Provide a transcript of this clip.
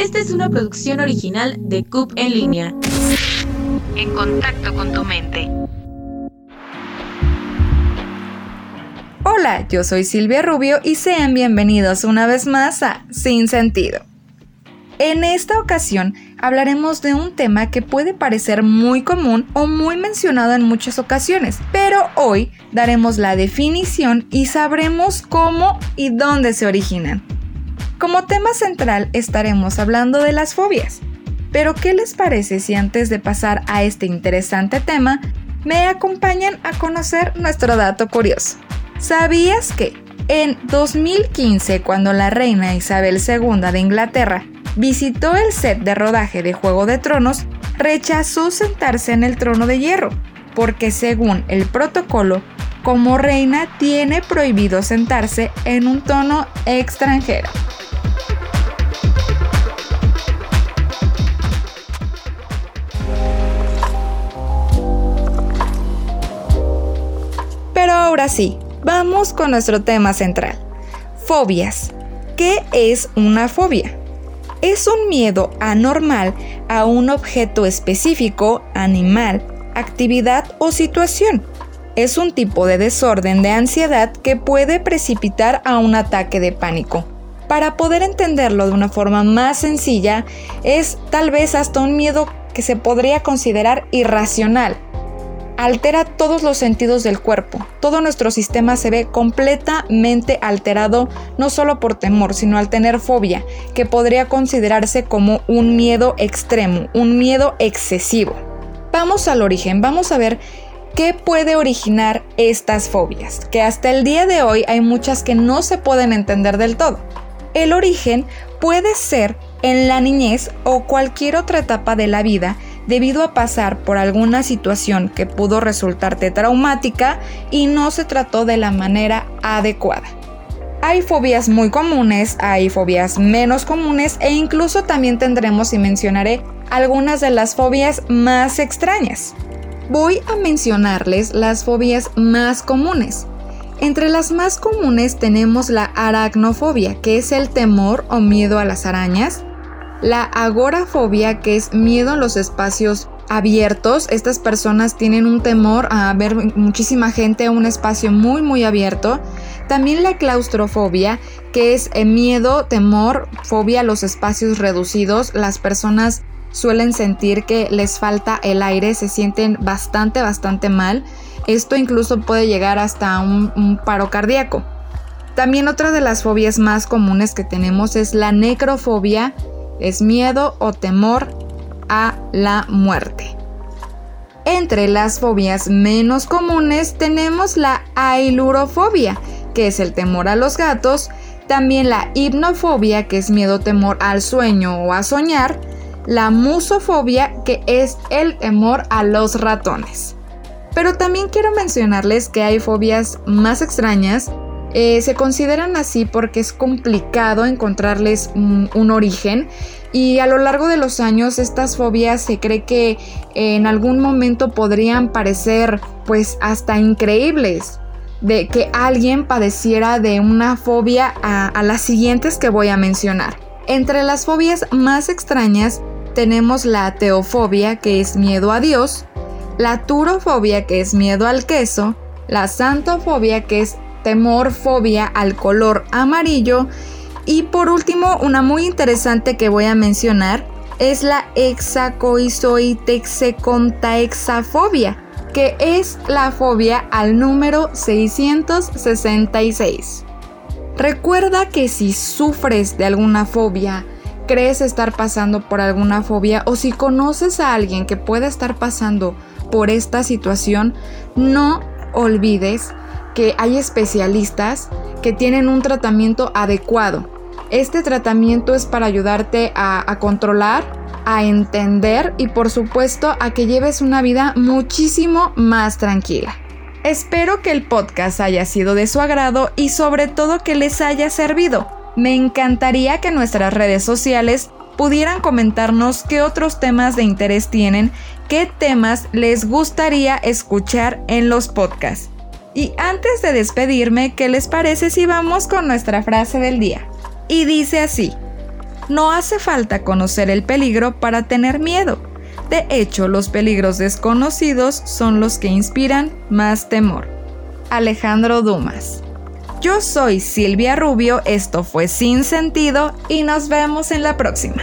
Esta es una producción original de CUP en línea. En contacto con tu mente. Hola, yo soy Silvia Rubio y sean bienvenidos una vez más a Sin Sentido. En esta ocasión hablaremos de un tema que puede parecer muy común o muy mencionado en muchas ocasiones, pero hoy daremos la definición y sabremos cómo y dónde se originan. Como tema central estaremos hablando de las fobias. Pero ¿qué les parece si antes de pasar a este interesante tema, me acompañan a conocer nuestro dato curioso? ¿Sabías que en 2015, cuando la reina Isabel II de Inglaterra visitó el set de rodaje de Juego de Tronos, rechazó sentarse en el trono de hierro, porque según el protocolo, como reina tiene prohibido sentarse en un tono extranjero. Ahora sí, vamos con nuestro tema central. Fobias. ¿Qué es una fobia? es un miedo anormal a un objeto específico, animal, actividad o situación. Es un tipo de desorden de ansiedad que puede precipitar a un ataque de pánico. Para poder entenderlo de una forma más sencilla, es tal vez hasta un miedo que se podría considerar irracional, altera todos los sentidos del cuerpo. Todo nuestro sistema se ve completamente alterado no solo por temor, sino al tener fobia, que podría considerarse como un miedo extremo, un miedo excesivo. Vamos al origen, vamos a ver qué puede originar estas fobias, que hasta el día de hoy hay muchas que no se pueden entender del todo. El origen puede ser en la niñez o cualquier otra etapa de la vida debido a pasar por alguna situación que pudo resultarte traumática y no se trató de la manera adecuada. Hay fobias muy comunes, hay fobias menos comunes e incluso también tendremos y mencionaré algunas de las fobias más extrañas. Voy a mencionarles las fobias más comunes. Entre las más comunes tenemos la aracnofobia, que es el temor o miedo a las arañas, la agorafobia, que es miedo a los espacios abiertos. Estas personas tienen un temor a ver muchísima gente en un espacio muy muy abierto. También la claustrofobia, que es eh, miedo, temor, fobia a los espacios reducidos. Las personas suelen sentir que les falta el aire, se sienten bastante, bastante mal. Esto incluso puede llegar hasta un, un paro cardíaco. También otra de las fobias más comunes que tenemos es la necrofobia, es miedo o temor a la muerte. Entre las fobias menos comunes tenemos la ailurofobia, que es el temor a los gatos, también la hipnofobia, que es miedo o temor al sueño o a soñar, la musofobia, que es el temor a los ratones. Pero también quiero mencionarles que hay fobias más extrañas eh, se consideran así porque es complicado encontrarles un, origen y a lo largo de los años estas fobias se cree que en algún momento podrían parecer pues hasta increíbles de que alguien padeciera de una fobia a, a las siguientes que voy a mencionar. Entre las fobias más extrañas tenemos la teofobia que es miedo a Dios, la turofobia que es miedo al queso, la santofobia que es temor, fobia al color amarillo. Y por último, una muy interesante que voy a mencionar es la hexacoizoitexecontaexafobia, que es la fobia al número 666. Recuerda que si sufres de alguna fobia, crees estar pasando por alguna fobia o si conoces a alguien que pueda estar pasando por esta situación, no olvides que hay especialistas que tienen un tratamiento adecuado. Este tratamiento es para ayudarte a, controlar, a entender y por supuesto a que lleves una vida muchísimo más tranquila. Espero que el podcast haya sido de su agrado y sobre todo que les haya servido. Me encantaría que nuestras redes sociales pudieran comentarnos qué otros temas de interés tienen, qué temas les gustaría escuchar en los podcasts. Y antes de despedirme, ¿qué les parece si vamos con nuestra frase del día? Y dice así, No hace falta conocer el peligro para tener miedo. De hecho, los peligros desconocidos son los que inspiran más temor. Alejandro Dumas. Yo soy Silvia Rubio, esto fue Sin Sentido y nos vemos en la próxima.